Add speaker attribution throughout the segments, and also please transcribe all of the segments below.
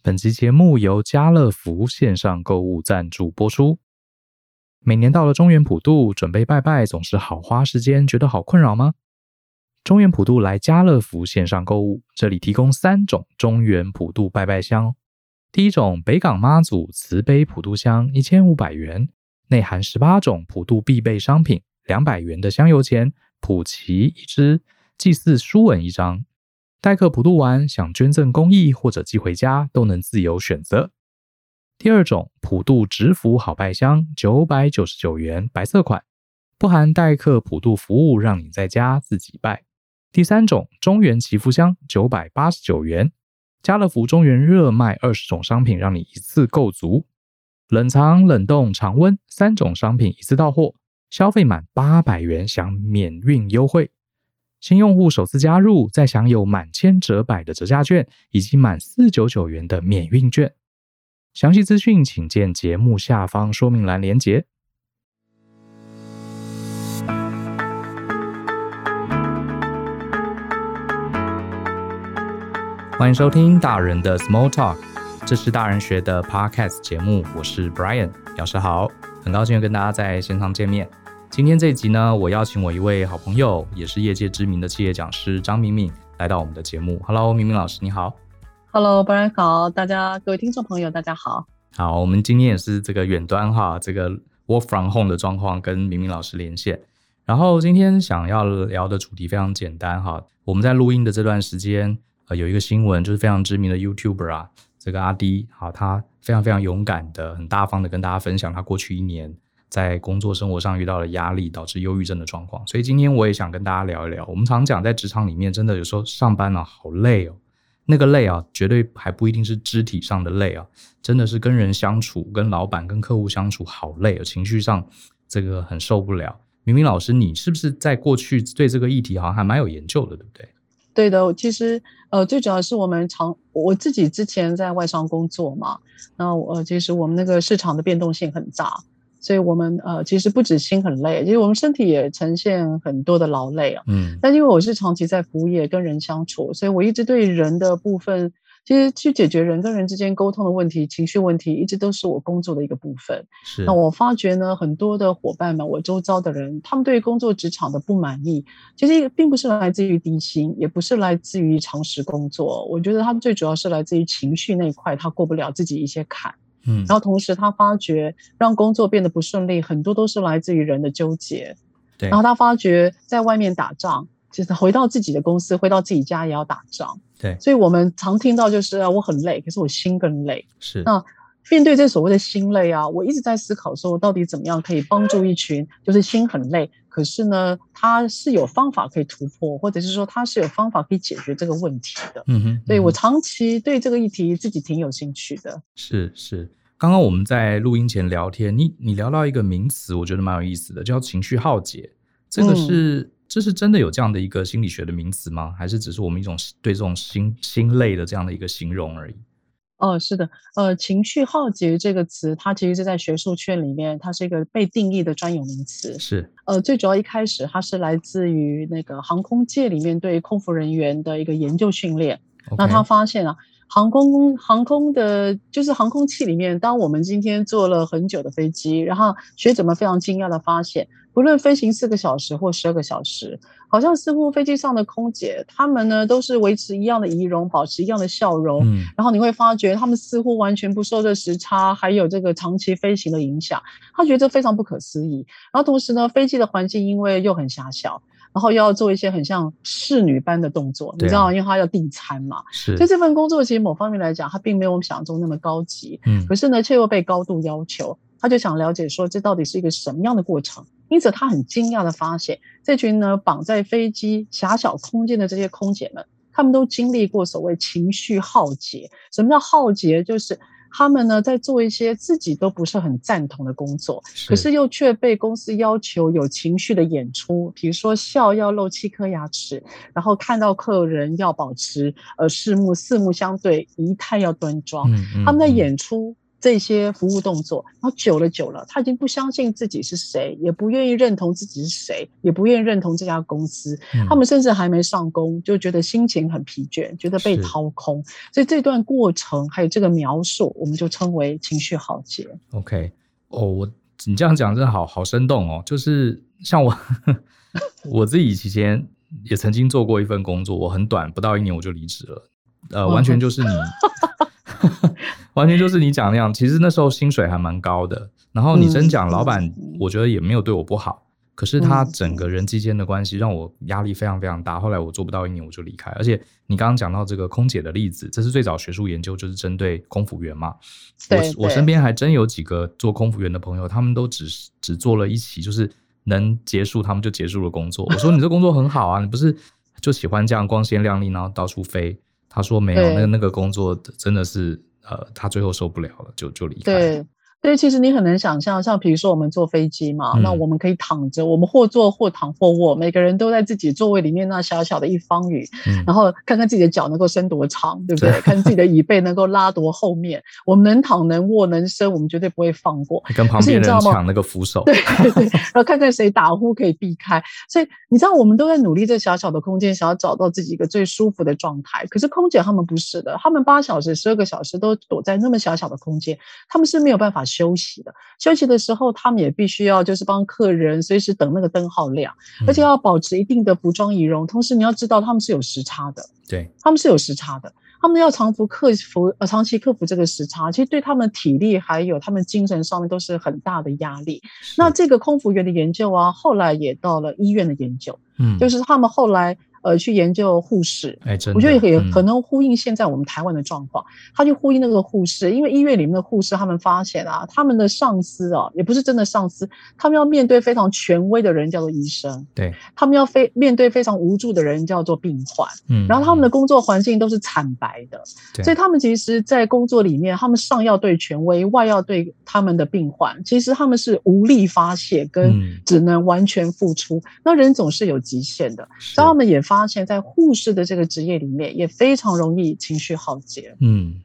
Speaker 1: 本期节目由家乐福线上购物赞助播出。每年到了中原普渡，准备拜拜总是好花时间，觉得好困扰吗？中原普渡来家乐福线上购物，这里提供三种中原普渡拜拜香。第一种北港妈祖慈悲普渡香，一千五百元，内含十八种普渡必备商品，两百元的香油钱，普旗一支，祭祀书文一张。待客普渡完，想捐赠公益或者寄回家，都能自由选择。第二种普渡直福好拜香，九百九十九元，白色款，不含代客普渡服务，让你在家自己拜。第三种中原祈福香，九百八十九元，家乐福中原热卖二十种商品，让你一次购足，冷藏、冷冻、常温三种商品一次到货，消费满八百元享免运优惠。新用户首次加入，再享有满千折百的折价券，以及满四九九元的免运券。详细资讯请见节目下方说明栏连结。欢迎收听大人的 Small Talk，这是大人学的 Podcast 节目，我是 Brian，老师好，很高兴又跟大家在线上见面。今天这一集呢，我邀请我一位好朋友，也是业界知名的企业讲师张敏敏来到我们的节目。Hello，敏敏老师，你好。
Speaker 2: Hello，Brian 好，大家各位听众朋友，大家好。
Speaker 1: 好，我们今天也是这个远端哈，这个 Work from Home 的状况跟敏敏老师连线。然后今天想要聊的主题非常简单哈，我们在录音的这段时间，呃，有一个新闻，就是非常知名的 YouTuber 啊，这个阿迪，好，他非常非常勇敢的、很大方的跟大家分享他过去一年。在工作生活上遇到了压力，导致忧郁症的状况，所以今天我也想跟大家聊一聊。我们常讲在职场里面，真的有时候上班啊，好累哦。那个累啊，绝对还不一定是肢体上的累啊，真的是跟人相处、跟老板、跟客户相处好累哦，情绪上这个很受不了。明明老师，你是不是在过去对这个议题好像还蛮有研究的，对不对？
Speaker 2: 对的，其实呃，最主要是我们常我自己之前在外商工作嘛，那呃，其实我们那个市场的变动性很大。所以我们呃，其实不止心很累，其实我们身体也呈现很多的劳累啊。嗯。但因为我是长期在服务业跟人相处，所以我一直对人的部分，其实去解决人跟人之间沟通的问题、情绪问题，一直都是我工作的一个部分。是。那我发觉呢，很多的伙伴们，我周遭的人，他们对于工作职场的不满意，其实并不是来自于低薪，也不是来自于长时工作。我觉得他们最主要是来自于情绪那一块，他过不了自己一些坎。嗯，然后同时他发觉让工作变得不顺利，很多都是来自于人的纠结。对，然后他发觉在外面打仗，就是回到自己的公司，回到自己家也要打仗。对，所以我们常听到就是啊，我很累，可是我心更累。是，那面对这所谓的心累啊，我一直在思考说，到底怎么样可以帮助一群就是心很累，可是呢，他是有方法可以突破，或者是说他是有方法可以解决这个问题的。嗯哼，所以我长期对这个议题自己挺有兴趣的。
Speaker 1: 是是。刚刚我们在录音前聊天，你你聊到一个名词，我觉得蛮有意思的，叫情绪耗竭。这个是、嗯、这是真的有这样的一个心理学的名词吗？还是只是我们一种对这种心心累的这样的一个形容而已？
Speaker 2: 哦，是的，呃，情绪耗竭这个词，它其实是在学术圈里面，它是一个被定义的专有名词。是，呃，最主要一开始它是来自于那个航空界里面对空服人员的一个研究训练。那他发现啊。航空航空的，就是航空器里面。当我们今天坐了很久的飞机，然后学者们非常惊讶的发现，不论飞行四个小时或十二个小时，好像似乎飞机上的空姐，她们呢都是维持一样的仪容，保持一样的笑容。嗯，然后你会发觉，她们似乎完全不受这时差还有这个长期飞行的影响。他觉得这非常不可思议。然后同时呢，飞机的环境因为又很狭小。然后又要做一些很像侍女般的动作，啊、你知道，因为他要递餐嘛。是。所以这份工作其实某方面来讲，它并没有我们想象中那么高级。嗯。可是呢，却又被高度要求。他就想了解说，这到底是一个什么样的过程？因此，他很惊讶的发现，这群呢绑在飞机狭小空间的这些空姐们，他们都经历过所谓情绪耗竭。什么叫耗竭？就是。他们呢，在做一些自己都不是很赞同的工作，是可是又却被公司要求有情绪的演出，比如说笑要露七颗牙齿，然后看到客人要保持呃四目四目相对，仪态要端庄。嗯嗯嗯，他们在演出这些服务动作，然后久了久了，他已经不相信自己是谁，也不愿意认同自己是谁，也不愿意认同这家公司。嗯、他们甚至还没上工，就觉得心情很疲倦，觉得被掏空。所以这段过程还有这个描述，我们就称为情绪耗竭。
Speaker 1: OK，哦，我你这样讲真的好好生动哦。就是像我 我自己以前也曾经做过一份工作，我很短，不到一年我就离职了。呃，完全就是你。完全就是你讲那样，其实那时候薪水还蛮高的。然后你真讲，老板我觉得也没有对我不好，可是他整个人际间的关系让我压力非常非常大。后来我做不到一年我就离开。而且你刚刚讲到这个空姐的例子，这是最早学术研究就是针对空服员嘛。我我身边还真有几个做空服员的朋友，他们都只只做了一期，就是能结束他们就结束了工作。我说你这工作很好啊，你不是就喜欢这样光鲜亮丽，然后到处飞？他说没有，那个那个工作真的是。呃，他最后受不了了，就就离开了。
Speaker 2: 对，其实你很难想象，像比如说我们坐飞机嘛，嗯、那我们可以躺着，我们或坐或躺或卧，每个人都在自己座位里面那小小的一方隅，嗯、然后看看自己的脚能够伸多长，对不对？看自己的椅背能够拉多后面，我们能躺能卧能伸，我们绝对不会放过。
Speaker 1: 跟旁边人抢那个扶手，
Speaker 2: 对对对，然后看看谁打呼可以避开。所以你知道，我们都在努力这小小的空间，想要找到自己一个最舒服的状态。可是空姐他们不是的，他们八小时、十二个小时都躲在那么小小的空间，他们是没有办法休息的。休息的时候，他们也必须要就是帮客人随时等那个灯号亮，而且要保持一定的服装仪容。同时，你要知道他们是有时差的，
Speaker 1: 对，
Speaker 2: 他们是有时差的，他们要长服克服呃长期克服这个时差，其实对他们体力还有他们精神上面都是很大的压力。那这个空服员的研究啊，后来也到了医院的研究，嗯，就是他们后来。呃，去研究护士，哎，真的，我觉得也可能呼应现在我们台湾的状况。嗯、他就呼应那个护士，因为医院里面的护士，他们发现啊，他们的上司啊，也不是真的上司，他们要面对非常权威的人，叫做医生，对，他们要非面对非常无助的人，叫做病患，嗯，然后他们的工作环境都是惨白的，嗯、所以他们其实，在工作里面，他们上要对权威，外要对他们的病患，其实他们是无力发泄，跟只能完全付出。嗯、那人总是有极限的，所以他们也。发现，在护士的这个职业里面，也非常容易情绪耗竭。
Speaker 1: 嗯，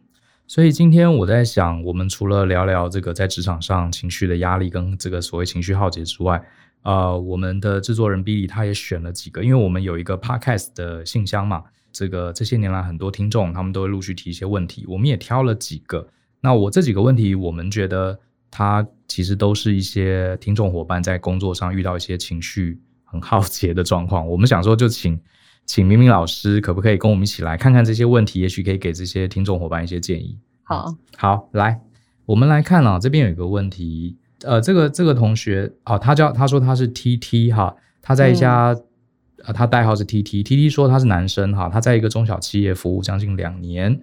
Speaker 1: 所以今天我在想，我们除了聊聊这个在职场上情绪的压力跟这个所谓情绪耗竭之外，呃，我们的制作人 Billy 他也选了几个，因为我们有一个 Podcast 的信箱嘛，这个这些年来很多听众他们都会陆续提一些问题，我们也挑了几个。那我这几个问题，我们觉得他其实都是一些听众伙伴在工作上遇到一些情绪很耗竭的状况，我们想说就请。请明明老师可不可以跟我们一起来看看这些问题？也许可以给这些听众伙伴一些建议。
Speaker 2: 好，
Speaker 1: 好，来，我们来看啊，这边有一个问题，呃，这个这个同学，哦，他叫他说他是 T T 哈，他在一家，嗯、呃，他代号是 T T T T 说他是男生哈，他在一个中小企业服务将近两年，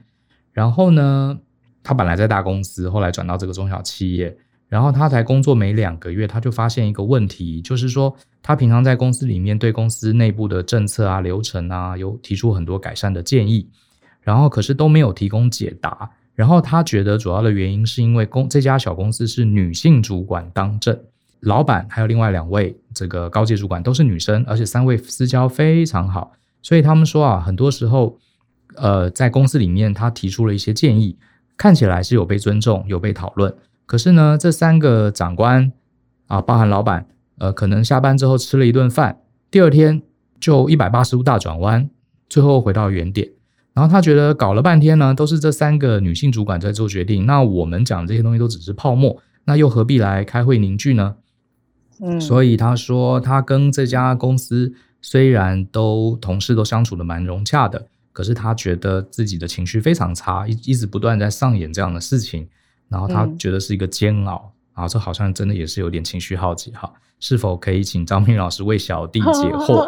Speaker 1: 然后呢，他本来在大公司，后来转到这个中小企业。然后他才工作没两个月，他就发现一个问题，就是说他平常在公司里面对公司内部的政策啊、流程啊，有提出很多改善的建议，然后可是都没有提供解答。然后他觉得主要的原因是因为公这家小公司是女性主管当政，老板还有另外两位这个高阶主管都是女生，而且三位私交非常好，所以他们说啊，很多时候，呃，在公司里面他提出了一些建议，看起来是有被尊重、有被讨论。可是呢，这三个长官啊，包含老板，呃，可能下班之后吃了一顿饭，第二天就一百八十度大转弯，最后回到原点。然后他觉得搞了半天呢，都是这三个女性主管在做决定。那我们讲这些东西都只是泡沫，那又何必来开会凝聚呢？嗯，所以他说，他跟这家公司虽然都同事都相处的蛮融洽的，可是他觉得自己的情绪非常差，一一直不断在上演这样的事情。然后他觉得是一个煎熬，然后，这好像真的也是有点情绪耗竭哈。是否可以请张明老师为小弟解惑？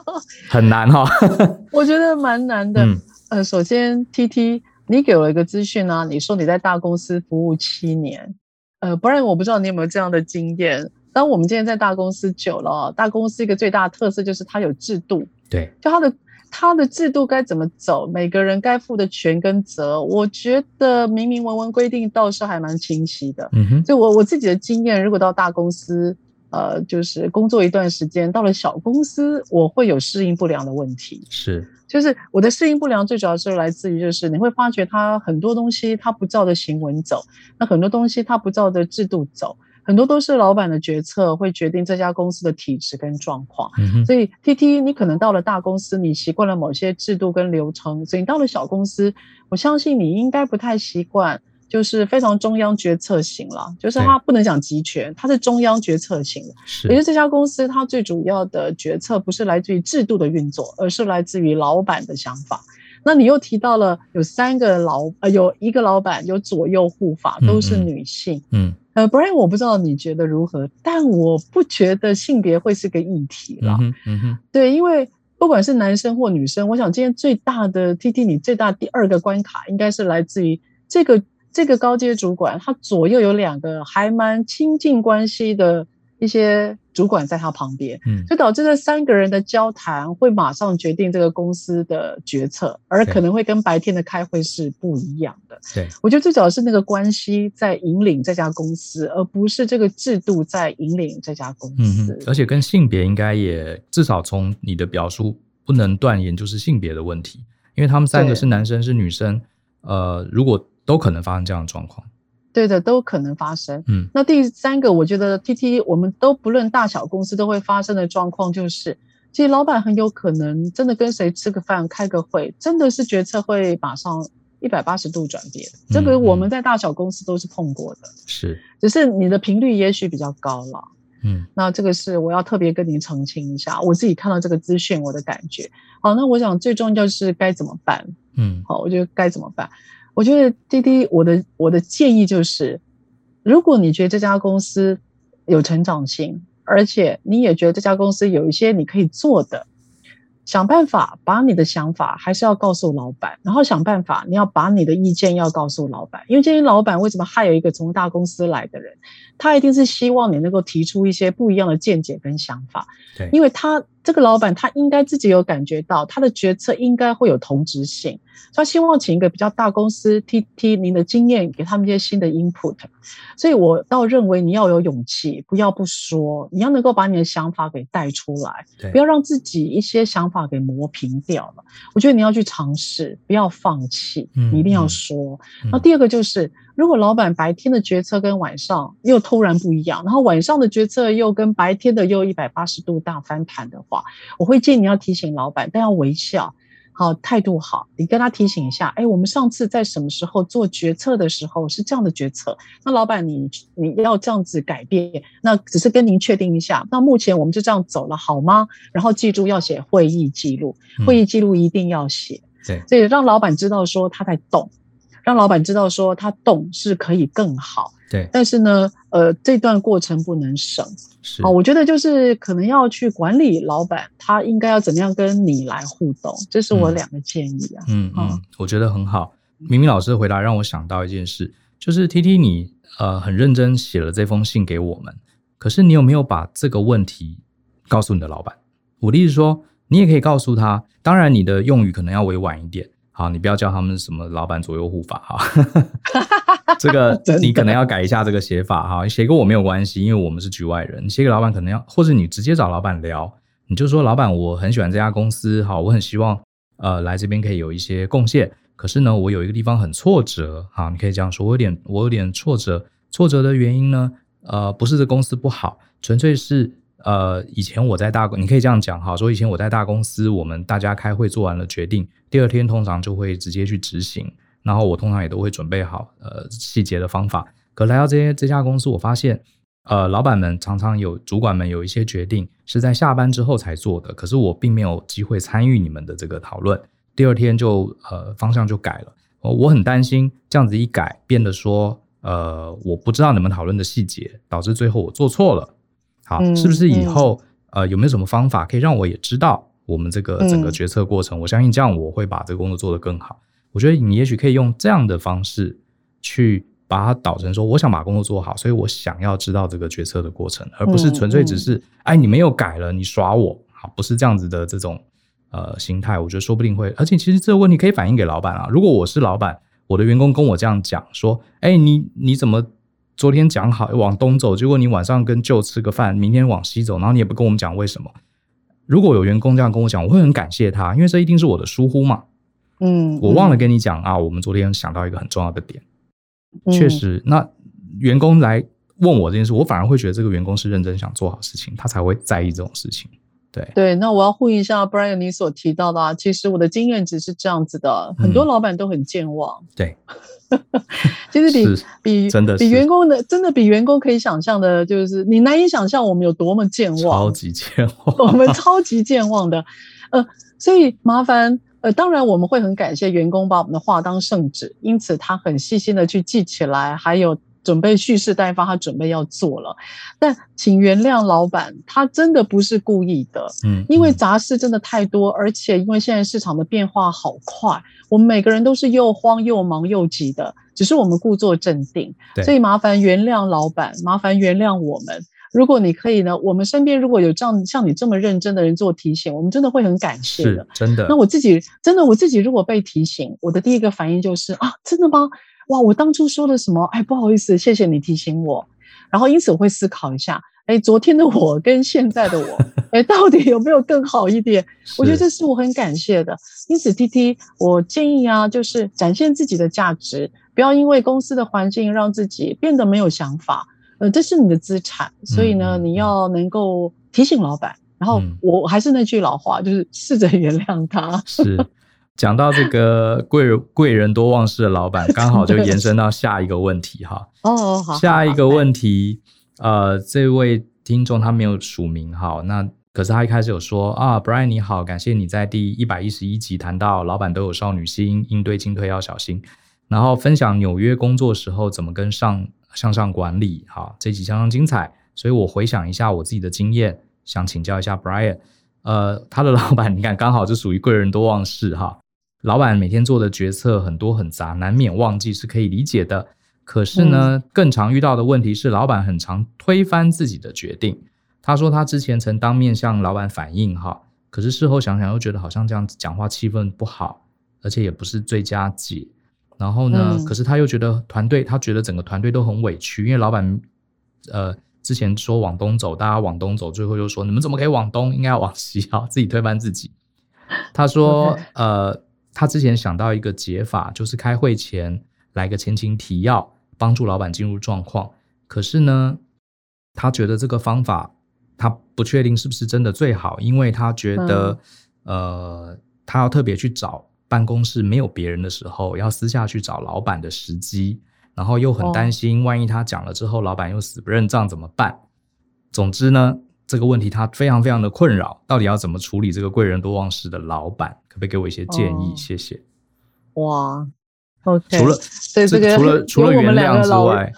Speaker 1: 很难哈，
Speaker 2: 我觉得蛮难的。嗯、呃，首先 T T，你给我一个资讯啊，你说你在大公司服务七年，呃，不然我不知道你有没有这样的经验。当我们今天在大公司久了，大公司一个最大的特色就是它有制度，
Speaker 1: 对，
Speaker 2: 就它的。他的制度该怎么走？每个人该负的权跟责，我觉得明明文文规定倒是还蛮清晰的。嗯哼，就我我自己的经验，如果到大公司，呃，就是工作一段时间，到了小公司，我会有适应不良的问题。
Speaker 1: 是，
Speaker 2: 就是我的适应不良最主要是来自于，就是你会发觉他很多东西他不照着行文走，那很多东西他不照着制度走，很多都是老板的决策会决定这家公司的体质跟状况。嗯。所以 TT，你可能到了大公司，你习惯了某些制度跟流程，所以你到了小公司，我相信你应该不太习惯。就是非常中央决策型了，就是它不能讲集权，它是中央决策型的。是，也就是这家公司它最主要的决策不是来自于制度的运作，而是来自于老板的想法。那你又提到了有三个老呃，有一个老板有左右护法，都是女性。嗯，嗯，呃，Brian，我不知道你觉得如何，但我不觉得性别会是个议题了。嗯，嗯哼，对，因为不管是男生或女生，我想今天最大的 TT，你最大第二个关卡应该是来自于这个。这个高阶主管，他左右有两个还蛮亲近关系的一些主管在他旁边，嗯，就导致这三个人的交谈会马上决定这个公司的决策，而可能会跟白天的开会是不一样的。对，我觉得最主要是那个关系在引领这家公司，而不是这个制度在引领这家公司。
Speaker 1: 嗯，而且跟性别应该也至少从你的表述不能断言就是性别的问题，因为他们三个是男生是女生，呃，如果。都可能发生这样的状况，
Speaker 2: 对的，都可能发生。嗯，那第三个，我觉得 TT 我们都不论大小公司都会发生的状况，就是其实老板很有可能真的跟谁吃个饭、开个会，真的是决策会马上一百八十度转变。嗯，这个我们在大小公司都是碰过的，是，只是你的频率也许比较高了。嗯，那这个是我要特别跟您澄清一下，我自己看到这个资讯我的感觉。好，那我想最重要是该怎么办？嗯，好，我觉得该怎么办？我觉得滴滴我的我的建议就是，如果你觉得这家公司有成长性，而且你也觉得这家公司有一些你可以做的，想办法把你的想法还是要告诉老板，然后想办法你要把你的意见要告诉老板，因为这些老板为什么还有一个从大公司来的人，他一定是希望你能够提出一些不一样的见解跟想法，对，因为他。这个老板他应该自己有感觉到，他的决策应该会有同质性。他希望请一个比较大公司 TT，您的经验给他们一些新的 input。所以我倒认为你要有勇气，不要不说，你要能够把你的想法给带出来，不要让自己一些想法给磨平掉了。我觉得你要去尝试，不要放弃，你一定要说。嗯嗯、那第二个就是。如果老板白天的决策跟晚上又突然不一样，然后晚上的决策又跟白天的又一百八十度大翻盘的话，我会建议你要提醒老板，但要微笑，好，态度好，你跟他提醒一下，哎，我们上次在什么时候做决策的时候是这样的决策，那老板你你要这样子改变，那只是跟您确定一下，那目前我们就这样走了好吗？然后记住要写会议记录，会议记录一定要写，对、嗯，所以让老板知道说他在动。让老板知道说他动是可以更好，对。但是呢，呃，这段过程不能省，是啊。我觉得就是可能要去管理老板，他应该要怎么样跟你来互动，这是我两个建议啊。
Speaker 1: 嗯嗯，嗯，我觉得很好。明明老师的回答让我想到一件事，就是 TT 你呃很认真写了这封信给我们，可是你有没有把这个问题告诉你的老板？我的意思说，你也可以告诉他，当然你的用语可能要委婉一点。好，你不要叫他们什么老板左右护法哈，这个你可能要改一下这个写法哈。写给我没有关系，因为我们是局外人。你写给老板可能要，或者你直接找老板聊，你就说老板，我很喜欢这家公司，好，我很希望呃来这边可以有一些贡献。可是呢，我有一个地方很挫折，好，你可以这样说，我有点我有点挫折，挫折的原因呢，呃，不是这公司不好，纯粹是。呃，以前我在大，你可以这样讲哈，说以前我在大公司，我们大家开会做完了决定，第二天通常就会直接去执行，然后我通常也都会准备好呃细节的方法。可来到这些这家公司，我发现，呃，老板们常常有主管们有一些决定是在下班之后才做的，可是我并没有机会参与你们的这个讨论，第二天就呃方向就改了，我很担心这样子一改，变得说呃我不知道你们讨论的细节，导致最后我做错了。好，是不是以后、呃有没有什么方法可以让我也知道我们这个整个决策过程？嗯、我相信这样我会把这个工作做得更好。我觉得你也许可以用这样的方式去把它导成说，我想把工作做好，所以我想要知道这个决策的过程，而不是纯粹只是、哎你没有改了，你耍我，好，不是这样子的这种呃心态。我觉得说不定会，而且其实这个问题可以反映给老板啊。如果我是老板，我的员工跟我这样讲说，哎你你怎么？昨天讲好往东走，结果你晚上跟舅吃个饭，明天往西走，然后你也不跟我们讲为什么。如果有员工这样跟我讲，我会很感谢他，因为这一定是我的疏忽嘛。
Speaker 2: 嗯，
Speaker 1: 我忘了跟你讲啊，我们昨天想到一个很重要的点，确实，那员工来问我这件事，我反而会觉得这个员工是认真想做好事情，他才会在意这种事情。对
Speaker 2: 对，那我要呼应一下 Brian 你所提到的啊，其实我的经验值是这样子的，很多老板都很健忘。
Speaker 1: 对，
Speaker 2: 其实比比
Speaker 1: 真的
Speaker 2: 比员工的真的比员工可以想象的，就是你难以想象我们有多么健忘，
Speaker 1: 超级健忘，
Speaker 2: 我们超级健忘的。呃，所以麻烦。呃，当然我们会很感谢员工把我们的话当圣旨，因此他很细心的去记起来，还有准备蓄势待发，他准备要做了。但请原谅老板，他真的不是故意的，嗯，因为杂事真的太多，而且因为现在市场的变化好快，我们每个人都是又慌又忙又急的，只是我们故作镇定，对，所以麻烦原谅老板，麻烦原谅我们。如果你可以呢，我们身边如果有这样像你这么认真的人做提醒，我们真的会很感谢的。
Speaker 1: 真的。
Speaker 2: 那我自己真的我自己如果被提醒，我的第一个反应就是啊，真的吗？哇，我当初说了什么？哎，不好意思，谢谢你提醒我。然后因此我会思考一下，哎，昨天的我跟现在的我，哎，到底有没有更好一点？我觉得这是我很感谢的。因此，T T，我建议啊，就是展现自己的价值，不要因为公司的环境让自己变得没有想法。呃，这是你的资产，所以呢，嗯、你要能够提醒老板。然后我还是那句老话，就是试着原谅他。
Speaker 1: 是，讲到这个贵人贵人多忘事的老板，刚好就延伸到下一个问题哈。
Speaker 2: 哦，好。
Speaker 1: 下一个问题，呃，这位听众他没有署名哈，那可是他一开始有说啊，Brian 你好，感谢你在第一百一十一集谈到老板都有少女心，应对进退要小心，然后分享纽约工作时候怎么跟上。向上管理，好，这集相当精彩，所以我回想一下我自己的经验，想请教一下 Brian，呃，他的老板，你看刚好就属于贵人多忘事哈，老板每天做的决策很多很杂，难免忘记是可以理解的，可是呢，嗯、更常遇到的问题是老板很常推翻自己的决定。他说他之前曾当面向老板反映哈，可是事后想想又觉得好像这样子讲话气氛不好，而且也不是最佳解。然后呢？嗯、可是他又觉得团队，他觉得整个团队都很委屈，因为老板，呃，之前说往东走，大家往东走，最后又说你们怎么可以往东，应该要往西，啊，自己推翻自己。他说呃，他之前想到一个解法，就是开会前来个前情提要，帮助老板进入状况。可是呢，他觉得这个方法，他不确定是不是真的最好，因为他觉得，嗯、呃，他要特别去找。办公室没有别人的时候，要私下去找老板的时机，然后又很担心，万一他讲了之后，老板又死不认账怎么办？总之呢，这个问题他非常非常的困扰，到底要怎么处理这个贵人多忘事的老板？可不可以给我一些建议？谢谢。
Speaker 2: 哇，OK，
Speaker 1: 除了
Speaker 2: 这个
Speaker 1: 除了除了原谅之外，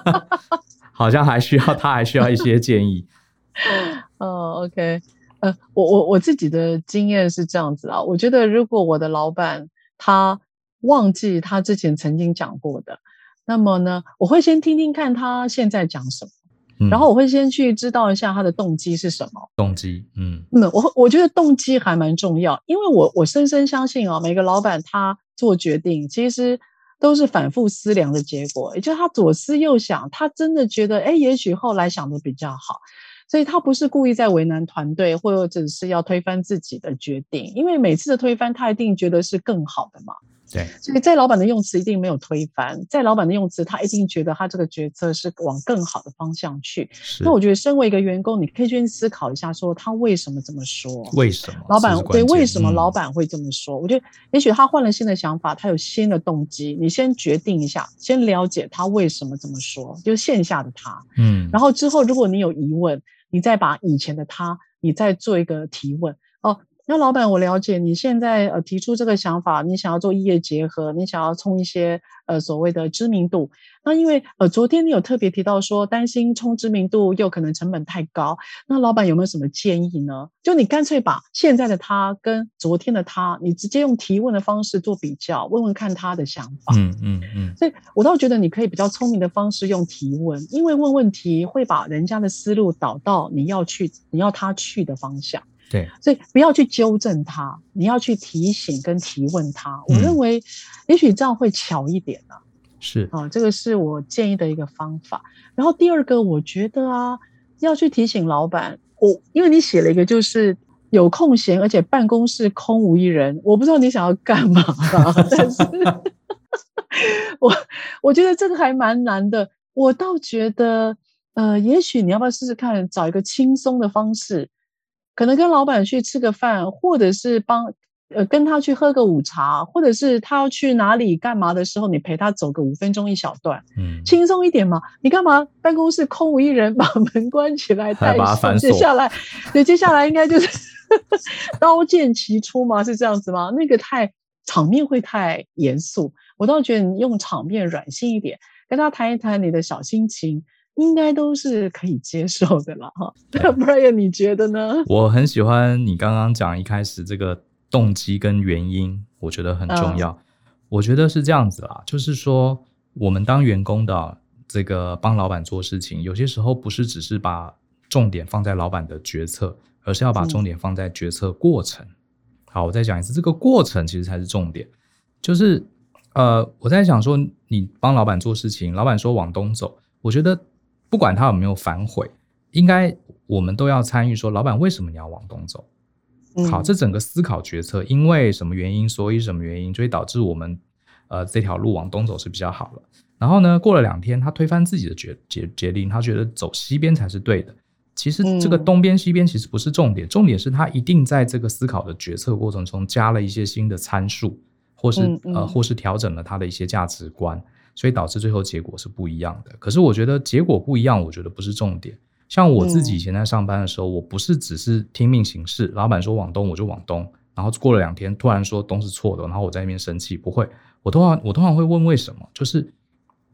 Speaker 1: 好像还需要他还需要一些建议。
Speaker 2: 哦，OK。呃，我我我自己的经验是这样子啊，我觉得如果我的老板他忘记他之前曾经讲过的，那么呢，我会先听听看他现在讲什么，嗯、然后我会先去知道一下他的动机是什么。
Speaker 1: 动机，嗯，
Speaker 2: 嗯，我我觉得动机还蛮重要，因为我我深深相信啊，每个老板他做决定其实都是反复思量的结果，也就是他左思右想，他真的觉得，哎，也许后来想的比较好。所以他不是故意在为难团队，或者是要推翻自己的决定，因为每次的推翻，他一定觉得是更好的嘛。
Speaker 1: 对，
Speaker 2: 所以在老板的用词一定没有推翻，在老板的用词，他一定觉得他这个决策是往更好的方向去。
Speaker 1: 是。
Speaker 2: 那我觉得，身为一个员工，你可以先思考一下，说他为什么这么说？
Speaker 1: 为什么？
Speaker 2: 老板对，为什么老板会这么说？嗯、我觉得，也许他换了新的想法，他有新的动机。你先决定一下，先了解他为什么这么说，就是线下的他。
Speaker 1: 嗯。
Speaker 2: 然后之后，如果你有疑问，你再把以前的他，你再做一个提问。那老板，我了解你现在呃提出这个想法，你想要做异业结合，你想要冲一些呃所谓的知名度。那因为呃昨天你有特别提到说担心冲知名度又可能成本太高，那老板有没有什么建议呢？就你干脆把现在的他跟昨天的他，你直接用提问的方式做比较，问问看他的想法。
Speaker 1: 嗯嗯嗯。
Speaker 2: 所以我倒觉得你可以比较聪明的方式用提问，因为问问题会把人家的思路导到你要去你要他去的方向。
Speaker 1: 对，
Speaker 2: 所以不要去纠正他，你要去提醒跟提问他。我认为，也许这样会巧一点呢、啊。
Speaker 1: 是
Speaker 2: 啊，这个是我建议的一个方法。然后第二个，我觉得啊，要去提醒老板，我因为你写了一个就是有空闲，而且办公室空无一人，我不知道你想要干嘛吧？但是，我我觉得这个还蛮难的。我倒觉得，呃，也许你要不要试试看，找一个轻松的方式，可能跟老板去吃个饭，或者是帮。呃，跟他去喝个午茶，或者是他要去哪里干嘛的时候，你陪他走个五分钟一小段，嗯，轻松一点嘛。你干嘛办公室空无一人，把门关起来，带接下来，对，接下来应该就是 刀剑齐出嘛，是这样子吗？那个太场面会太严肃，我倒觉得你用场面软性一点，跟他谈一谈你的小心情，应该都是可以接受的了哈。Brian，你觉得呢？
Speaker 1: 我很喜欢你刚刚讲一开始这个。动机跟原因，我觉得很重要。Uh, 我觉得是这样子啦，就是说，我们当员工的这个帮老板做事情，有些时候不是只是把重点放在老板的决策，而是要把重点放在决策过程。嗯、好，我再讲一次，这个过程其实才是重点。就是呃，我在想说，你帮老板做事情，老板说往东走，我觉得不管他有没有反悔，应该我们都要参与。说，老板为什么你要往东走？好，这整个思考决策，因为什么原因，所以什么原因，就会导致我们，呃，这条路往东走是比较好的。然后呢，过了两天，他推翻自己的决决决定，他觉得走西边才是对的。其实这个东边西边其实不是重点，重点是他一定在这个思考的决策过程中加了一些新的参数，或是呃，或是调整了他的一些价值观，所以导致最后结果是不一样的。可是我觉得结果不一样，我觉得不是重点。像我自己以前在上班的时候，嗯、我不是只是听命行事，老板说往东我就往东，然后过了两天突然说东是错的，然后我在那边生气，不会，我通常我通常会问为什么，就是，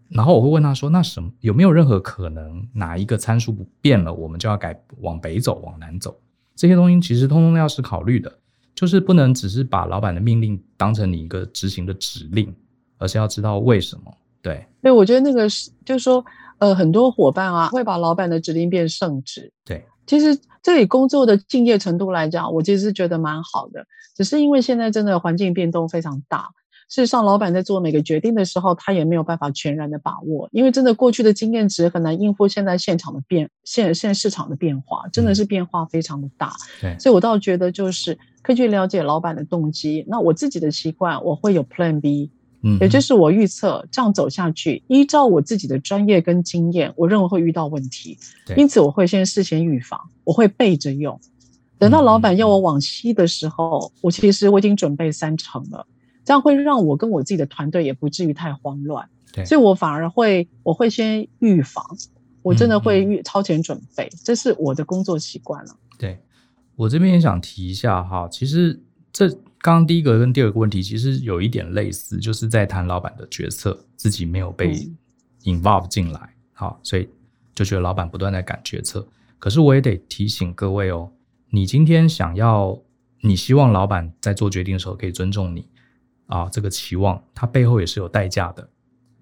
Speaker 1: 然后我会问他说，那什么有没有任何可能哪一个参数不变了，我们就要改往北走往南走？这些东西其实通通要是考虑的，就是不能只是把老板的命令当成你一个执行的指令，而是要知道为什么。对，
Speaker 2: 对，我觉得那个是就是说。呃，很多伙伴啊，会把老板的指令变圣旨。
Speaker 1: 对，
Speaker 2: 其实这里工作的敬业程度来讲，我其实是觉得蛮好的。只是因为现在真的环境变动非常大，事实上，老板在做每个决定的时候，他也没有办法全然的把握，因为真的过去的经验值很难应付现在现场的变现现在市场的变化，真的是变化非常的大。
Speaker 1: 对，
Speaker 2: 所以我倒觉得就是可以去了解老板的动机。那我自己的习惯，我会有 Plan B。嗯，也就是我预测这样走下去，依照我自己的专业跟经验，我认为会遇到问题，因此我会先事先预防，我会备着用。等到老板要我往西的时候，我其实我已经准备三成了，这样会让我跟我自己的团队也不至于太慌乱。对，所以我反而会，我会先预防，我真的会预超前准备，这是我的工作习惯了。
Speaker 1: 对，我这边也想提一下哈，其实这。刚刚第一个跟第二个问题其实有一点类似，就是在谈老板的决策，自己没有被 involve 进来，好，所以就觉得老板不断在赶决策。可是我也得提醒各位哦，你今天想要，你希望老板在做决定的时候可以尊重你啊，这个期望，它背后也是有代价的。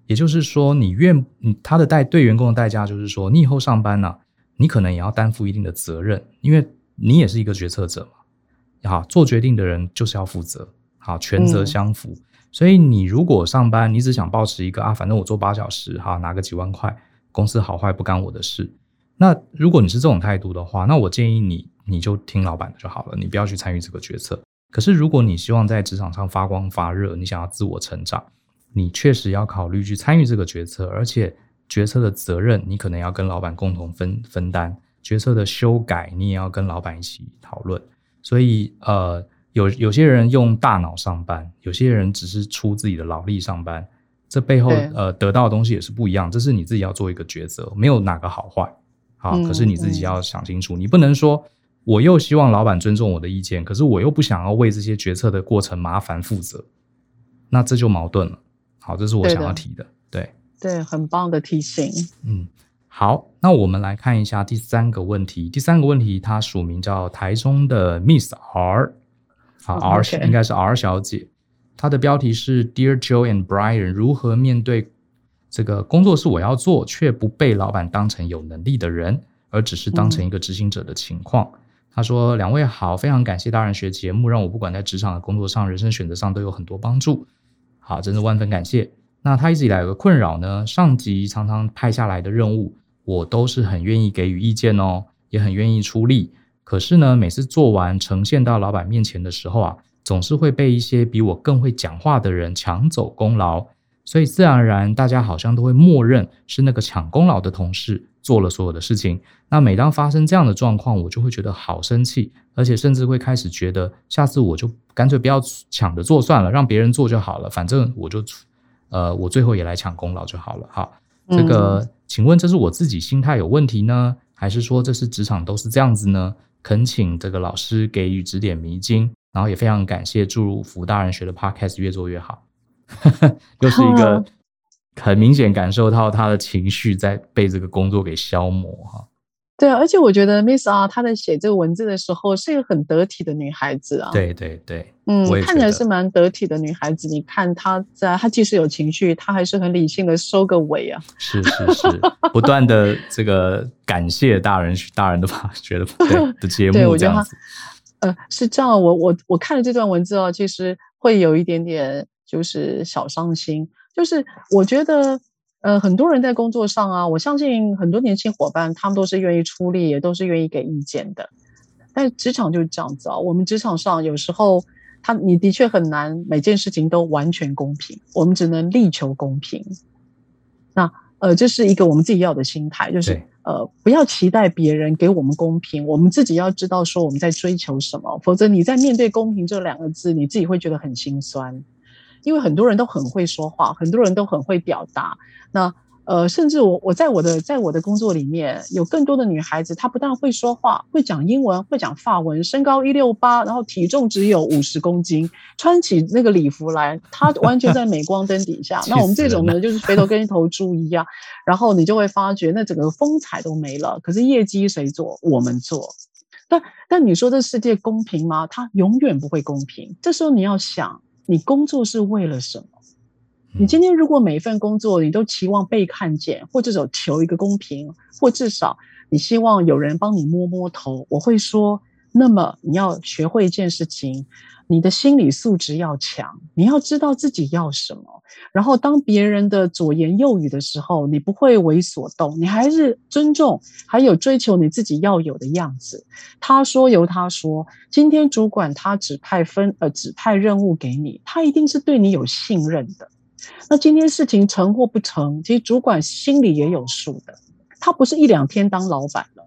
Speaker 1: 也就是说，你愿，你他的代对员工的代价就是说，你以后上班呢，你可能也要担负一定的责任，因为你也是一个决策者嘛。好，做决定的人就是要负责，好，权责相符。嗯。所以你如果上班，你只想保持一个啊，反正我做八小时，哈，拿个几万块，公司好坏不干我的事。那如果你是这种态度的话，那我建议你，你就听老板的就好了，你不要去参与这个决策。可是如果你希望在职场上发光发热，你想要自我成长，你确实要考虑去参与这个决策，而且决策的责任你可能要跟老板共同分分担，决策的修改你也要跟老板一起讨论。所以，呃，有有些人用大脑上班，有些人只是出自己的劳力上班，这背后呃得到的东西也是不一样。这是你自己要做一个抉择，没有哪个好坏，好，可是你自己要想清楚，你不能说我又希望老板尊重我的意见，可是我又不想要为这些决策的过程麻烦负责，那这就矛盾了。好，这是我想要提的，
Speaker 2: 对，对，很棒的提醒，
Speaker 1: 嗯。好，那我们来看一下第三个问题。第三个问题，它署名叫台中的 Miss R，啊，R 应该是 R 小姐。她的标题是 Dear Joe and Brian，如何面对这个工作是我要做，却不被老板当成有能力的人，而只是当成一个执行者的情况。她说：“两位好，非常感谢大人学节目，让我不管在职场的工作上、人生选择上都有很多帮助。好，真是万分感谢。那她一直以来有个困扰呢，上级常常派下来的任务。”我都是很愿意给予意见哦，也很愿意出力。可是呢，每次做完呈现到老板面前的时候啊，总是会被一些比我更会讲话的人抢走功劳，所以自然而然，大家好像都会默认是那个抢功劳的同事做了所有的事情。那每当发生这样的状况，我就会觉得好生气，而且甚至会开始觉得，下次我就干脆不要抢着做算了，让别人做就好了，反正我就，呃，我最后也来抢功劳就好了。好，这个，请问这是我自己心态有问题呢，还是说这是职场都是这样子呢？恳请这个老师给予指点迷津，然后也非常感谢祝福大人学的 Podcast 越做越好，又是一个很明显感受到他的情绪在被这个工作给消磨哈。
Speaker 2: 对啊，而且我觉得 Miss 啊她在写这个文字的时候是一个很得体的女孩子啊。
Speaker 1: 对对对，
Speaker 2: 嗯，看起来是蛮得体的女孩子。你看她在，她即使有情绪，她还是很理性的收个尾啊。
Speaker 1: 是是是，不断的这个感谢大人大人的吧，觉得 对的节目这样子。对，我觉得她
Speaker 2: 呃，是这样。我我我看了这段文字哦，其实会有一点点就是小伤心，就是我觉得。呃，很多人在工作上啊，我相信很多年轻伙伴，他们都是愿意出力，也都是愿意给意见的。但职场就是这样子啊，我们职场上有时候，他你的确很难每件事情都完全公平，我们只能力求公平。那呃，这是一个我们自己要的心态，就是呃，不要期待别人给我们公平，我们自己要知道说我们在追求什么，否则你在面对公平这两个字，你自己会觉得很心酸。因为很多人都很会说话，很多人都很会表达。那呃，甚至我我在我的在我的工作里面，有更多的女孩子，她不但会说话，会讲英文，会讲法文，身高一六八，然后体重只有五十公斤，穿起那个礼服来，她完全在镁光灯底下。那 我们这种呢，就是肥头跟一头猪一样。然后你就会发觉，那整个风采都没了。可是业绩谁做？我们做。但但你说这世界公平吗？它永远不会公平。这时候你要想。你工作是为了什么？你今天如果每一份工作你都期望被看见，或者说求一个公平，或至少你希望有人帮你摸摸头，我会说，那么你要学会一件事情。你的心理素质要强，你要知道自己要什么。然后，当别人的左言右语的时候，你不会为所动，你还是尊重，还有追求你自己要有的样子。他说由他说，今天主管他指派分呃指派任务给你，他一定是对你有信任的。那今天事情成或不成，其实主管心里也有数的。他不是一两天当老板了，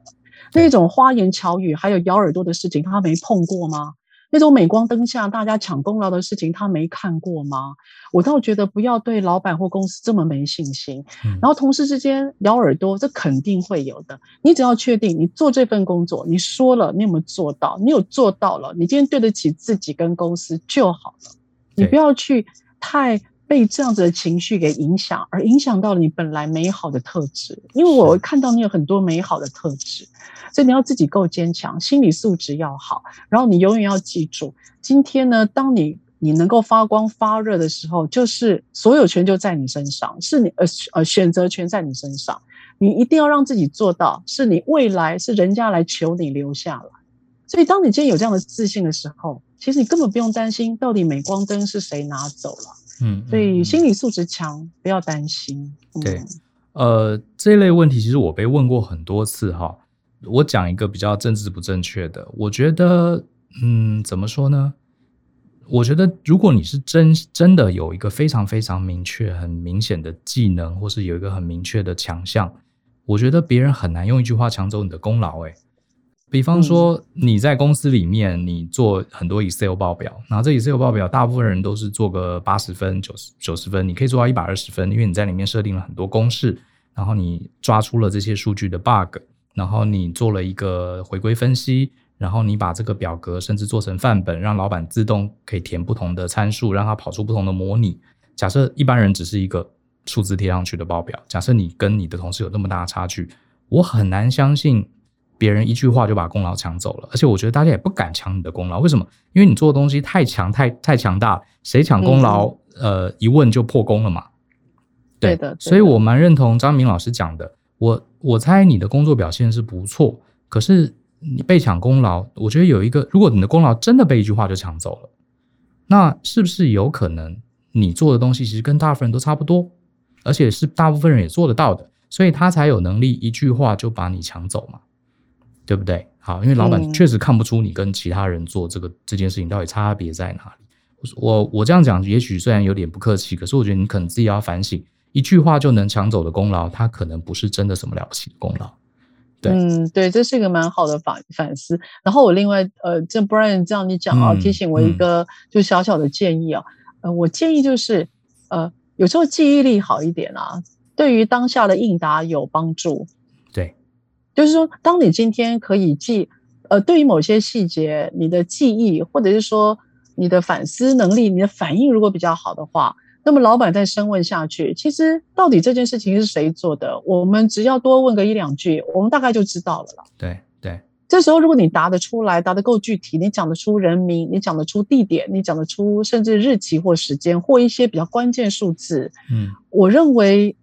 Speaker 2: 那种花言巧语还有咬耳朵的事情，他没碰过吗？那种镁光灯下大家抢功劳的事情，他没看过吗？我倒觉得不要对老板或公司这么没信心。嗯、然后同事之间咬耳朵，这肯定会有的。你只要确定你做这份工作，你说了，你有没有做到？你有做到了，你今天对得起自己跟公司就好了。你不要去太被这样子的情绪给影响，而影响到了你本来美好的特质。因为我看到你有很多美好的特质。所以你要自己够坚强，心理素质要好，然后你永远要记住，今天呢，当你你能够发光发热的时候，就是所有权就在你身上，是你呃呃选择权在你身上，你一定要让自己做到，是你未来是人家来求你留下来。所以当你今天有这样的自信的时候，其实你根本不用担心到底镁光灯是谁拿走了。嗯，所以心理素质强，不要担心。嗯、
Speaker 1: 对，呃，这一类问题其实我被问过很多次哈。我讲一个比较政治不正确的，我觉得，嗯，怎么说呢？我觉得，如果你是真真的有一个非常非常明确、很明显的技能，或是有一个很明确的强项，我觉得别人很难用一句话抢走你的功劳。诶，比方说你在公司里面，你做很多 Excel 报表，然后这 Excel 报表大部分人都是做个八十分、九十九十分，你可以做到一百二十分，因为你在里面设定了很多公式，然后你抓出了这些数据的 bug。然后你做了一个回归分析，然后你把这个表格甚至做成范本，让老板自动可以填不同的参数，让它跑出不同的模拟。假设一般人只是一个数字贴上去的报表，假设你跟你的同事有那么大的差距，我很难相信别人一句话就把功劳抢走了。而且我觉得大家也不敢抢你的功劳，为什么？因为你做的东西太强、太太强大，谁抢功劳？嗯、呃，一问就破功了嘛。对，对的，所以我蛮认同张明老师讲的。我我猜你的工作表现是不错，可是你被抢功劳，我觉得有一个，如果你的功劳真的被一句话就抢走了，那是不是有可能你做的东西其实跟大部分人都差不多，而且是大部分人也做得到的，所以他才有能力一句话就把你抢走嘛？对不对？好，因为老板确实看不出你跟其他人做这个、嗯、这件事情到底差别在哪里。我我这样讲，也许虽然有点不客气，可是我觉得你可能自己要反省，一句话就能抢走的功劳，它可能不是真的什么了不起的功劳。对，
Speaker 2: 嗯，对，这是一个蛮好的反反思。然后我另外呃，这 Brian 这样你讲啊，提醒我一个就小小的建议啊，嗯、呃，我建议就是呃，有时候记忆力好一点啊，对于当下的应答有帮助。
Speaker 1: 对，
Speaker 2: 就是说，当你今天可以记，呃，对于某些细节，你的记忆或者是说你的反思能力、你的反应如果比较好的话。那么老板再深问下去，其实到底这件事情是谁做的？我们只要多问个一两句，我们大概就知道了啦。
Speaker 1: 对对，
Speaker 2: 这时候如果你答得出来，答得够具体，你讲得出人名，你讲得出地点，你讲得出甚至日期或时间或一些比较关键数字，嗯，我认为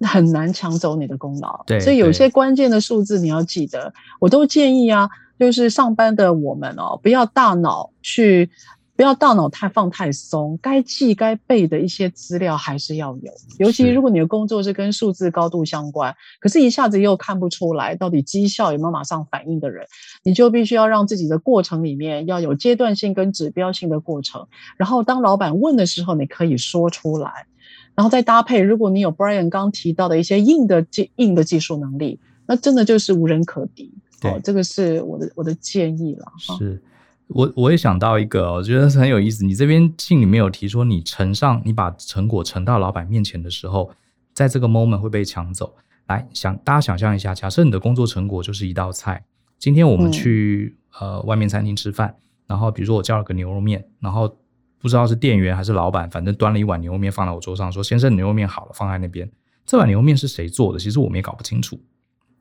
Speaker 2: 很难抢走你的功劳。对，所以有些关键的数字你要记得。我都建议啊，就是上班的我们哦，不要大脑去。不要大脑太放太松，该记该背的一些资料还是要有。尤其如果你的工作是跟数字高度相关，可是一下子又看不出来到底绩效有没有马上反应的人，你就必须要让自己的过程里面要有阶段性跟指标性的过程。然后当老板问的时候，你可以说出来，然后再搭配，如果你有 Brian 刚提到的一些硬的技硬的技术能力，那真的就是无人可敌。对，哦，这个是我的我的建议了。
Speaker 1: 是。我我也想到一个，我觉得是很有意思。你这边信里面有提说，你呈上，你把成果呈到老板面前的时候，在这个 moment 会被抢走。来想，大家想象一下，假设你的工作成果就是一道菜。今天我们去、嗯、呃外面餐厅吃饭，然后比如说我叫了个牛肉面，然后不知道是店员还是老板，反正端了一碗牛肉面放在我桌上，说：“先生，牛肉面好了，放在那边。”这碗牛肉面是谁做的？其实我们也搞不清楚，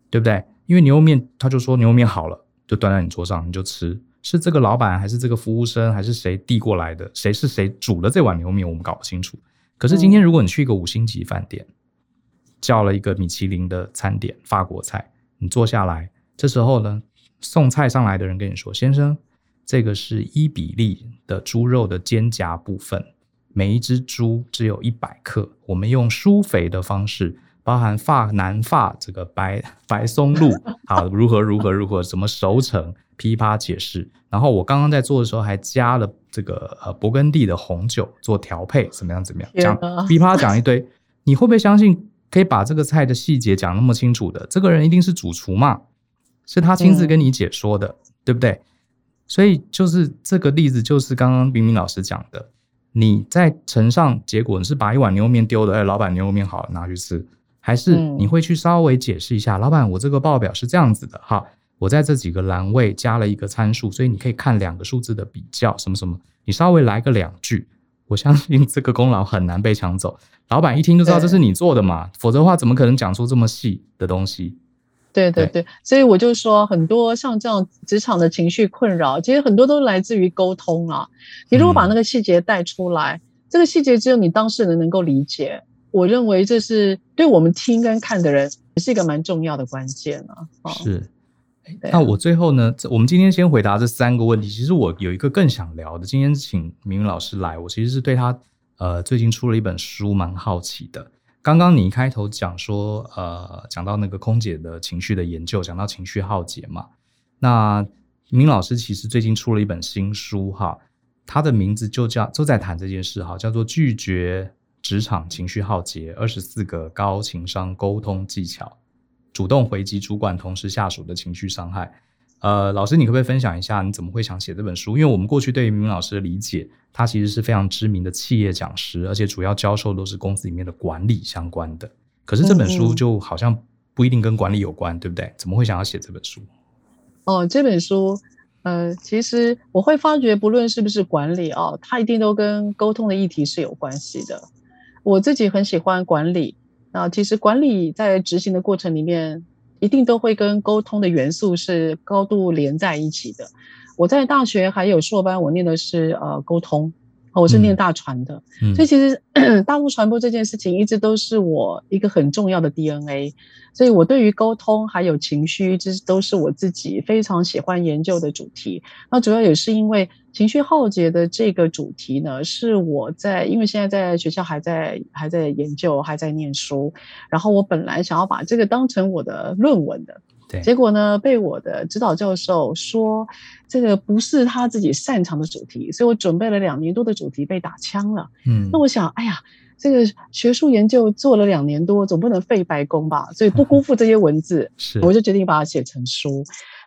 Speaker 1: 对不对？因为牛肉面他就说牛肉面好了，就端在你桌上，你就吃。是这个老板还是这个服务生还是谁递过来的？谁是谁煮了这碗牛肉面？我们搞不清楚。可是今天如果你去一个五星级饭店，叫了一个米其林的餐点，法国菜，你坐下来，这时候呢，送菜上来的人跟你说：“先生，这个是伊比利的猪肉的肩胛部分，每一只猪只有一百克，我们用疏肥的方式，包含发南发这个白白松露，啊，如何如何如何，怎么熟成？”噼啪解释，然后我刚刚在做的时候还加了这个呃勃艮第的红酒做调配，怎么样怎么样？讲噼啪讲一堆，你会不会相信可以把这个菜的细节讲那么清楚的？这个人一定是主厨嘛？是他亲自跟你解说的，嗯、对不对？所以就是这个例子，就是刚刚冰冰老师讲的，你在呈上结果，你是把一碗牛肉面丢了，哎，老板牛肉面好了，拿去吃，还是你会去稍微解释一下，嗯、老板，我这个报表是这样子的，哈。我在这几个栏位加了一个参数，所以你可以看两个数字的比较，什么什么，你稍微来个两句，我相信这个功劳很难被抢走。老板一听就知道这是你做的嘛，否则的话怎么可能讲出这么细的东西？
Speaker 2: 对对对，所以我就说，很多像这样职场的情绪困扰，其实很多都来自于沟通啊。你如果把那个细节带出来，嗯、这个细节只有你当事人能够理解，我认为这是对我们听跟看的人也是一个蛮重要的关键啊。
Speaker 1: 是。那我最后呢，我们今天先回答这三个问题。其实我有一个更想聊的，今天请明明老师来，我其实是对他呃最近出了一本书蛮好奇的。刚刚你一开头讲说呃讲到那个空姐的情绪的研究，讲到情绪耗竭嘛。那明老师其实最近出了一本新书哈，他的名字就叫就在谈这件事哈，叫做《拒绝职场情绪耗竭：二十四个高情商沟通技巧》。主动回击主管、同事、下属的情绪伤害。呃，老师，你可不可以分享一下你怎么会想写这本书？因为我们过去对于明明老师的理解，他其实是非常知名的企业讲师，而且主要教授都是公司里面的管理相关的。可是这本书就好像不一定跟管理有关，对不对？怎么会想要写这本书？
Speaker 2: 哦，这本书，呃，其实我会发觉，不论是不是管理哦，它一定都跟沟通的议题是有关系的。我自己很喜欢管理。那其实管理在执行的过程里面，一定都会跟沟通的元素是高度连在一起的。我在大学还有硕班，我念的是呃沟通，我是念大传的，嗯，所以其实 大陆传播这件事情一直都是我一个很重要的 DNA。所以我对于沟通还有情绪，这都是我自己非常喜欢研究的主题。那主要也是因为情绪耗竭的这个主题呢，是我在因为现在在学校还在还在研究，还在念书，然后我本来想要把这个当成我的论文的。
Speaker 1: 对，
Speaker 2: 结果呢，被我的指导教授说这个不是他自己擅长的主题，所以我准备了两年多的主题被打枪了。
Speaker 1: 嗯，
Speaker 2: 那我想，哎呀，这个学术研究做了两年多，总不能废白工吧？所以不 辜负这些文字，
Speaker 1: 是，
Speaker 2: 我就决定把它写成书。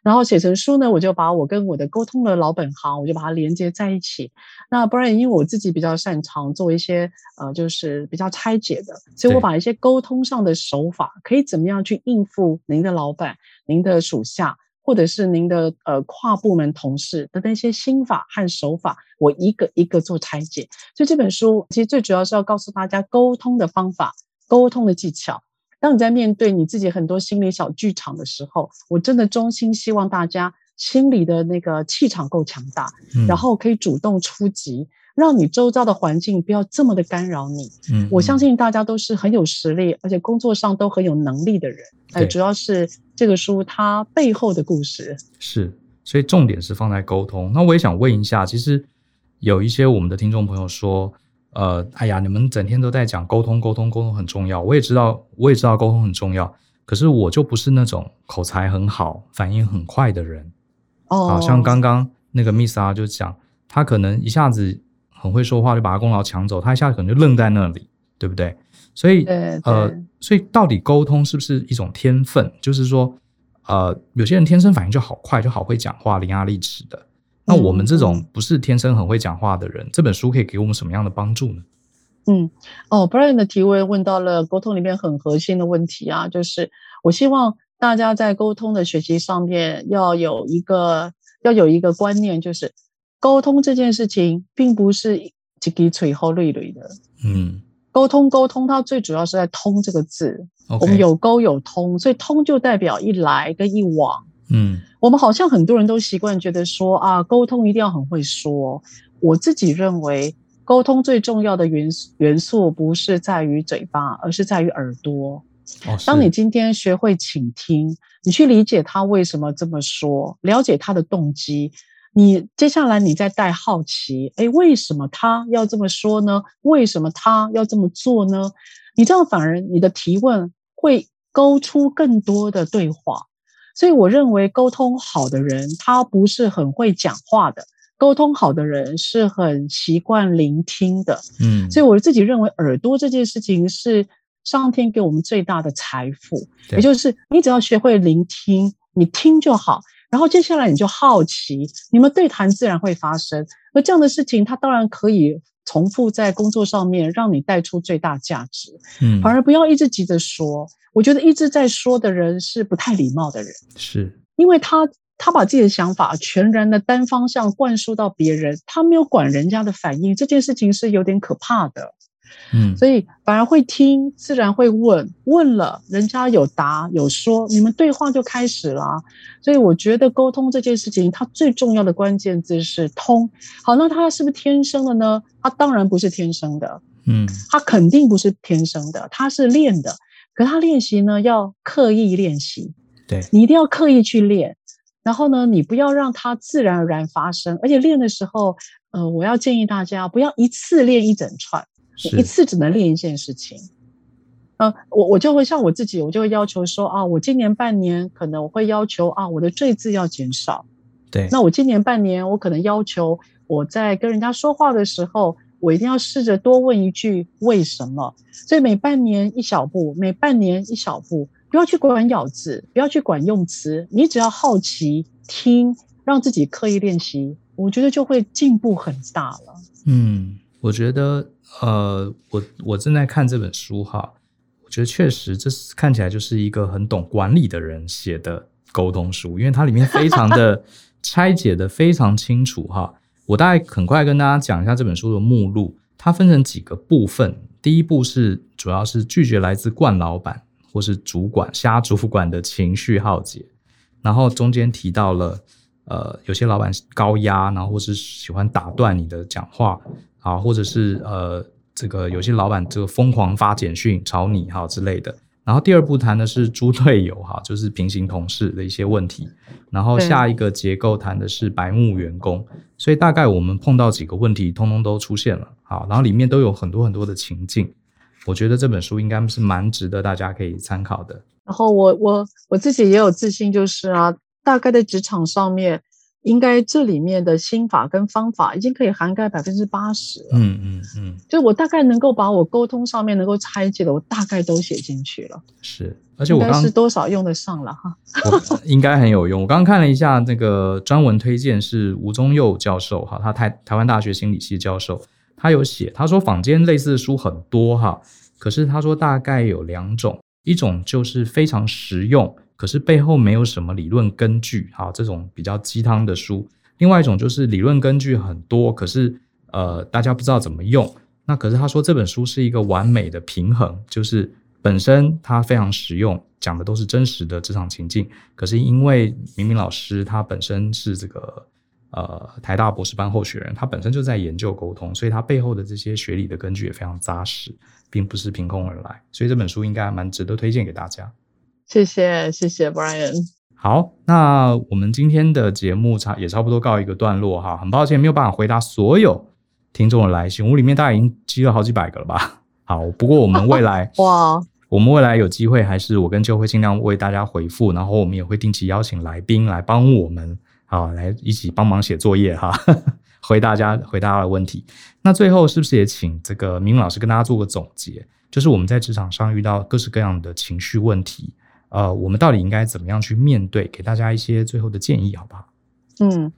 Speaker 2: 然后写成书呢，我就把我跟我的沟通的老本行，我就把它连接在一起。那不然，因为我自己比较擅长做一些呃，就是比较拆解的，所以我把一些沟通上的手法，可以怎么样去应付您的老板、您的属下，或者是您的呃跨部门同事的那些心法和手法，我一个一个做拆解。所以这本书其实最主要是要告诉大家沟通的方法、沟通的技巧。当你在面对你自己很多心理小剧场的时候，我真的衷心希望大家心里的那个气场够强大，
Speaker 1: 嗯，
Speaker 2: 然后可以主动出击，让你周遭的环境不要这么的干扰你。
Speaker 1: 嗯，
Speaker 2: 我相信大家都是很有实力，而且工作上都很有能力的人。哎，主要是这个书它背后的故事。
Speaker 1: 是，所以重点是放在沟通。那我也想问一下，其实有一些我们的听众朋友说。呃，哎呀，你们整天都在讲沟通，沟通，沟通很重要。我也知道，我也知道沟通很重要。可是我就不是那种口才很好、反应很快的人。
Speaker 2: 哦，
Speaker 1: 好像刚刚那个 Miss 啊，就讲他可能一下子很会说话，就把他功劳抢走，他一下子可能就愣在那里，对不对？所以，呃，所以到底沟通是不是一种天分？就是说，呃，有些人天生反应就好快，就好会讲话，伶牙俐齿的。那我们这种不是天生很会讲话的人，嗯，这本书可以给我们什么样的帮助呢？
Speaker 2: 嗯，哦，Brian 的提问问到了沟通里面很核心的问题啊，就是我希望大家在沟通的学习上面要有一个要有一个观念，就是沟通这件事情并不是一滴水后累累的。
Speaker 1: 嗯，
Speaker 2: 沟通沟通，它最主要是在“通”这个字。我们有沟有通，所以“通”就代表一来跟一往。
Speaker 1: 嗯，
Speaker 2: 我们好像很多人都习惯觉得说啊，沟通一定要很会说。我自己认为，沟通最重要的元素元素不是在于嘴巴，而是在于耳朵。
Speaker 1: 哦，
Speaker 2: 当你今天学会倾听，你去理解他为什么这么说，了解他的动机，你接下来你再带好奇，诶，为什么他要这么说呢？为什么他要这么做呢？你这样反而你的提问会勾出更多的对话。所以我认为沟通好的人，他不是很会讲话的。沟通好的人是很习惯聆听的。
Speaker 1: 嗯，
Speaker 2: 所以我自己认为，耳朵这件事情是上天给我们最大的财富。也就是你只要学会聆听，你听就好。然后接下来你就好奇，你们对谈自然会发生。而这样的事情，它当然可以重复在工作上面，让你带出最大价值。
Speaker 1: 嗯，
Speaker 2: 反而不要一直急着说。我觉得一直在说的人是不太礼貌的人，
Speaker 1: 是
Speaker 2: 因为他他把自己的想法全然的单方向灌输到别人，他没有管人家的反应，这件事情是有点可怕的。
Speaker 1: 嗯，
Speaker 2: 所以反而会听，自然会问，问了人家有答有说，你们对话就开始了。所以我觉得沟通这件事情，它最重要的关键字是通。好，那他是不是天生的呢？他当然不是天生的，
Speaker 1: 嗯，
Speaker 2: 他肯定不是天生的，他是练的。可他练习呢，要刻意练习，
Speaker 1: 对，你
Speaker 2: 一定要刻意去练。然后呢，你不要让它自然而然发生。而且练的时候，呃，我要建议大家不要一次练一整串，一次只能练一件事情。呃，我我就会像我自己，我就会要求说啊，我今年半年可能我会要求啊，我的赘字要减少。
Speaker 1: 对，
Speaker 2: 那我今年半年我可能要求我在跟人家说话的时候。我一定要试着多问一句为什么，所以每半年一小步，每半年一小步，不要去管咬字，不要去管用词，你只要好奇听，让自己刻意练习，我觉得就会进步很大了。
Speaker 1: 嗯，我觉得，呃，我我正在看这本书哈，我觉得确实这是看起来就是一个很懂管理的人写的沟通书，因为它里面非常的 拆解的非常清楚哈。我大概很快跟大家讲一下这本书的目录，它分成几个部分。第一步是主要是拒绝来自惯老板或是主管瞎主管的情绪耗竭，然后中间提到了呃有些老板高压，然后或是喜欢打断你的讲话啊，或者是呃这个有些老板这个疯狂发简讯吵你哈之类的。然后第二步谈的是猪队友哈，就是平行同事的一些问题。然后下一个结构谈的是白目员工。所以大概我们碰到几个问题，通通都出现了。好，然后里面都有很多很多的情境。我觉得这本书应该是蛮值得大家可以参考的。
Speaker 2: 然后我我我自己也有自信，就是啊，大概在职场上面。应该这里面的心法跟方法已经可以涵盖百分之八十了。
Speaker 1: 嗯嗯嗯，
Speaker 2: 就我大概能够把我沟通上面能够拆解的，我大概都写进去了。
Speaker 1: 是，而且我刚刚
Speaker 2: 是多少用得上了哈？
Speaker 1: 应该很有用。我刚刚看了一下那个专文推荐是吴宗佑教授哈，他台台湾大学心理系教授，他有写，他说坊间类似的书很多哈，可是他说大概有两种，一种就是非常实用。可是背后没有什么理论根据，哈，这种比较鸡汤的书。另外一种就是理论根据很多，可是呃，大家不知道怎么用。那可是他说这本书是一个完美的平衡，就是本身它非常实用，讲的都是真实的职场情境。可是因为明明老师他本身是这个呃台大博士班候选人，他本身就在研究沟通，所以他背后的这些学理的根据也非常扎实，并不是凭空而来。所以这本书应该蛮值得推荐给大家。
Speaker 2: 谢谢谢谢 Brian。
Speaker 1: 好，那我们今天的节目差也差不多告一个段落哈。很抱歉没有办法回答所有听众的来信，屋里面大概已经积了好几百个了吧。好，不过我们未来 哇，我们未来有机会还是我跟就会尽量为大家回复，然后我们也会定期邀请来宾来帮我们啊，来一起帮忙写作业哈，回大家回答的问题。那最后是不是也请这个明明老师跟大家做个总结，就是我们在职场上遇到各式各样的情绪问题。呃，我们到底应该怎么样去面对？给大家一些最后的建议，好不好？
Speaker 2: 嗯，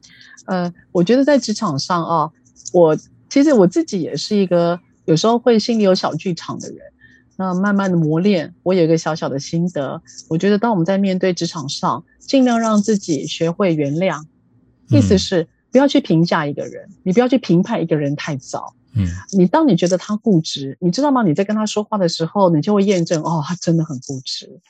Speaker 2: 呃，我觉得在职场上啊，我其实我自己也是一个有时候会心里有小剧场的人。那慢慢的磨练，我有一个小小的心得。我觉得当我们在面对职场上，尽量让自己学会原谅。意思是不要去评价一个人，你不要去评判一个人太早。嗯，你当你觉得他固执，你知道吗？你在跟他说话的时候，你就会验证哦，他真的很固执。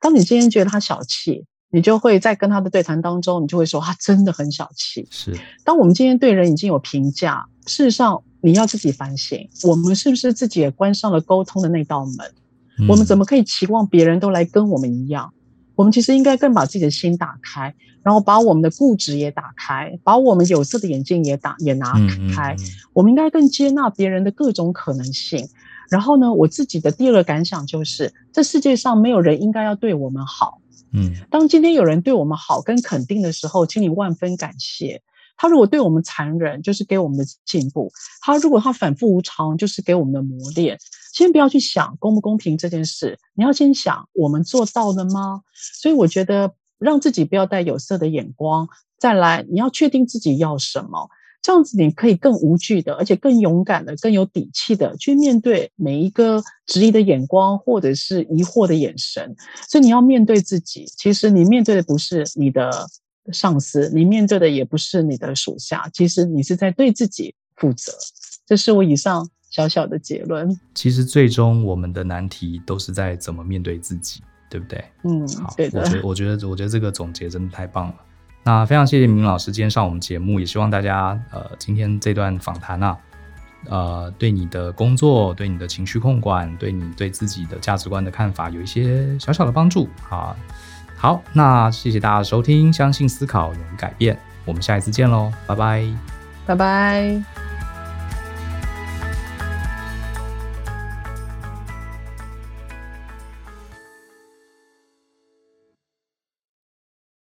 Speaker 2: 当你今天觉得他小气，你就会在跟他的对谈当中，你就会说他真的很小气。
Speaker 1: 是。
Speaker 2: 当我们今天对人已经有评价，事实上你要自己反省，我们是不是自己也关上了沟通的那道门？嗯。我们怎么可以期望别人都来跟我们一样？我们其实应该更把自己的心打开，然后把我们的固执也打开，把我们有色的眼镜也打也拿开。嗯嗯嗯。我们应该更接纳别人的各种可能性。然后呢，我自己的第二个感想就是，这世界上没有人应该要对我们好。嗯，当今天有人对我们好跟肯定的时候，请你万分感谢。他如果对我们残忍，就是给我们的进步；他如果他反复无常，就是给我们的磨练。先不要去想公不公平这件事，你要先想我们做到了吗？所以我觉得让自己不要带有色的眼光。再来，你要确定自己要什么。这样子，你可以更无惧的，而且更勇敢的、更有底气的去面对每一个质疑的眼光，或者是疑惑的眼神。所以你要面对自己。其实你面对的不是你的上司，你面对的也不是你的属下。其实你是在对自己负责。这是我以上小小的结论。
Speaker 1: 其实最终我们的难题都是在怎么面对自己，对不对？
Speaker 2: 嗯，
Speaker 1: 好，
Speaker 2: 对的。
Speaker 1: 我觉得，我觉得，我觉得这个总结真的太棒了。那非常谢谢明老师今天上我们节目，也希望大家呃今天这段访谈啊，呃对你的工作、对你的情绪控管、对你对自己的价值观的看法有一些小小的帮助啊。好，那谢谢大家的收听，相信思考，勇于改变，我们下一次见喽，拜拜，
Speaker 2: 拜拜。